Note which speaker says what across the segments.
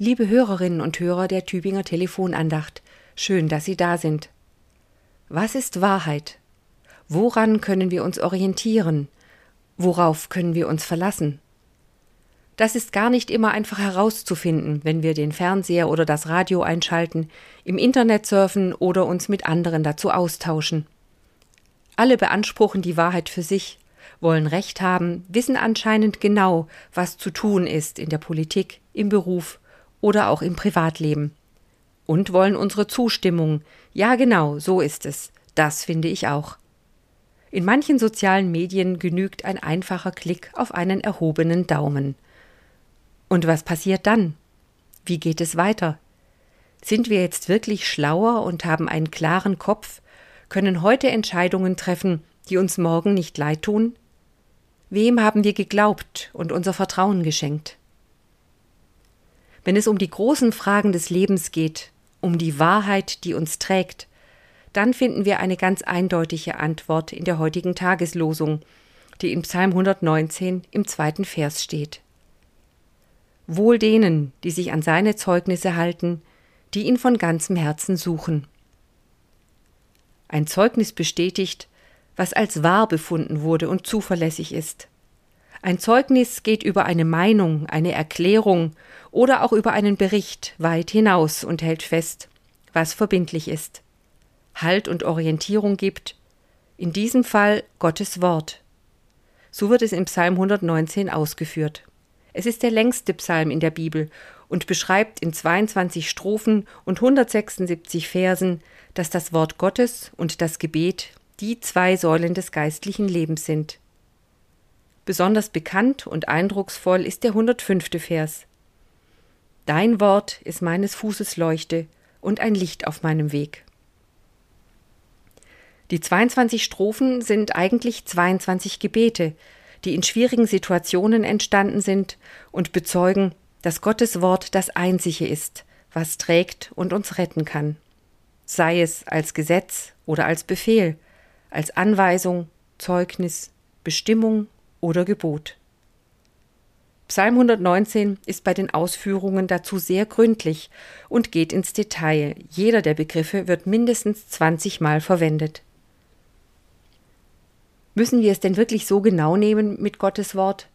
Speaker 1: Liebe Hörerinnen und Hörer der Tübinger Telefonandacht, schön, dass Sie da sind. Was ist Wahrheit? Woran können wir uns orientieren? Worauf können wir uns verlassen? Das ist gar nicht immer einfach herauszufinden, wenn wir den Fernseher oder das Radio einschalten, im Internet surfen oder uns mit anderen dazu austauschen. Alle beanspruchen die Wahrheit für sich, wollen Recht haben, wissen anscheinend genau, was zu tun ist in der Politik, im Beruf oder auch im Privatleben. Und wollen unsere Zustimmung. Ja, genau, so ist es. Das finde ich auch. In manchen sozialen Medien genügt ein einfacher Klick auf einen erhobenen Daumen. Und was passiert dann? Wie geht es weiter? Sind wir jetzt wirklich schlauer und haben einen klaren Kopf, können heute Entscheidungen treffen, die uns morgen nicht leid tun? Wem haben wir geglaubt und unser Vertrauen geschenkt? Wenn es um die großen Fragen des Lebens geht, um die Wahrheit, die uns trägt, dann finden wir eine ganz eindeutige Antwort in der heutigen Tageslosung, die in Psalm 119 im zweiten Vers steht. Wohl denen, die sich an seine Zeugnisse halten, die ihn von ganzem Herzen suchen. Ein Zeugnis bestätigt, was als wahr befunden wurde und zuverlässig ist. Ein Zeugnis geht über eine Meinung, eine Erklärung oder auch über einen Bericht weit hinaus und hält fest, was verbindlich ist. Halt und Orientierung gibt, in diesem Fall Gottes Wort. So wird es im Psalm 119 ausgeführt. Es ist der längste Psalm in der Bibel und beschreibt in 22 Strophen und 176 Versen, dass das Wort Gottes und das Gebet die zwei Säulen des geistlichen Lebens sind. Besonders bekannt und eindrucksvoll ist der 105. Vers. Dein Wort ist meines Fußes Leuchte und ein Licht auf meinem Weg. Die 22 Strophen sind eigentlich 22 Gebete, die in schwierigen Situationen entstanden sind und bezeugen, dass Gottes Wort das Einzige ist, was trägt und uns retten kann. Sei es als Gesetz oder als Befehl, als Anweisung, Zeugnis, Bestimmung oder Gebot. Psalm 119 ist bei den Ausführungen dazu sehr gründlich und geht ins Detail. Jeder der Begriffe wird mindestens 20 Mal verwendet. Müssen wir es denn wirklich so genau nehmen mit Gottes Wort?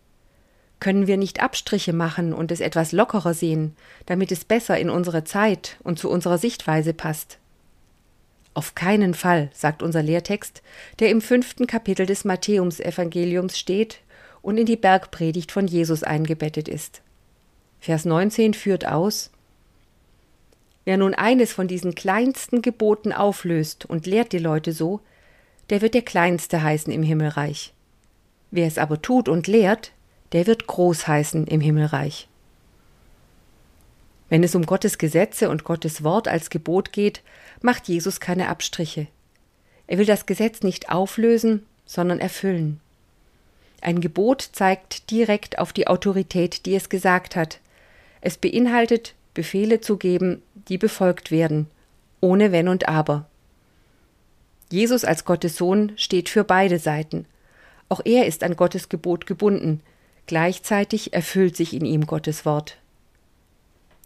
Speaker 1: Können wir nicht Abstriche machen und es etwas lockerer sehen, damit es besser in unsere Zeit und zu unserer Sichtweise passt? Auf keinen Fall, sagt unser Lehrtext, der im fünften Kapitel des Matthäumsevangeliums steht und in die Bergpredigt von Jesus eingebettet ist. Vers 19 führt aus, Wer nun eines von diesen kleinsten Geboten auflöst und lehrt die Leute so, der wird der Kleinste heißen im Himmelreich. Wer es aber tut und lehrt, der wird groß heißen im Himmelreich. Wenn es um Gottes Gesetze und Gottes Wort als Gebot geht, macht Jesus keine Abstriche. Er will das Gesetz nicht auflösen, sondern erfüllen. Ein Gebot zeigt direkt auf die Autorität, die es gesagt hat. Es beinhaltet, Befehle zu geben, die befolgt werden, ohne Wenn und Aber. Jesus als Gottes Sohn steht für beide Seiten. Auch er ist an Gottes Gebot gebunden, gleichzeitig erfüllt sich in ihm Gottes Wort.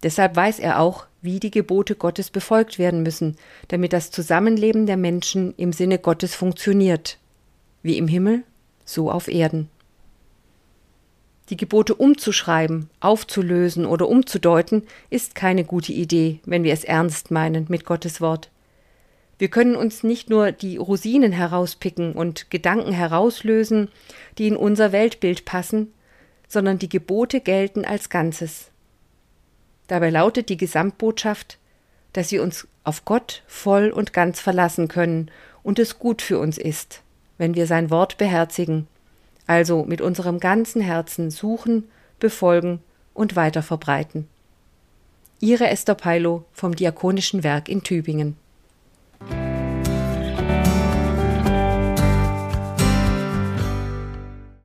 Speaker 1: Deshalb weiß er auch, wie die Gebote Gottes befolgt werden müssen, damit das Zusammenleben der Menschen im Sinne Gottes funktioniert, wie im Himmel, so auf Erden. Die Gebote umzuschreiben, aufzulösen oder umzudeuten, ist keine gute Idee, wenn wir es ernst meinen mit Gottes Wort. Wir können uns nicht nur die Rosinen herauspicken und Gedanken herauslösen, die in unser Weltbild passen, sondern die Gebote gelten als Ganzes. Dabei lautet die Gesamtbotschaft, dass wir uns auf Gott voll und ganz verlassen können und es gut für uns ist, wenn wir sein Wort beherzigen, also mit unserem ganzen Herzen suchen, befolgen und weiter verbreiten. Ihre Esther Peilo vom Diakonischen Werk in Tübingen.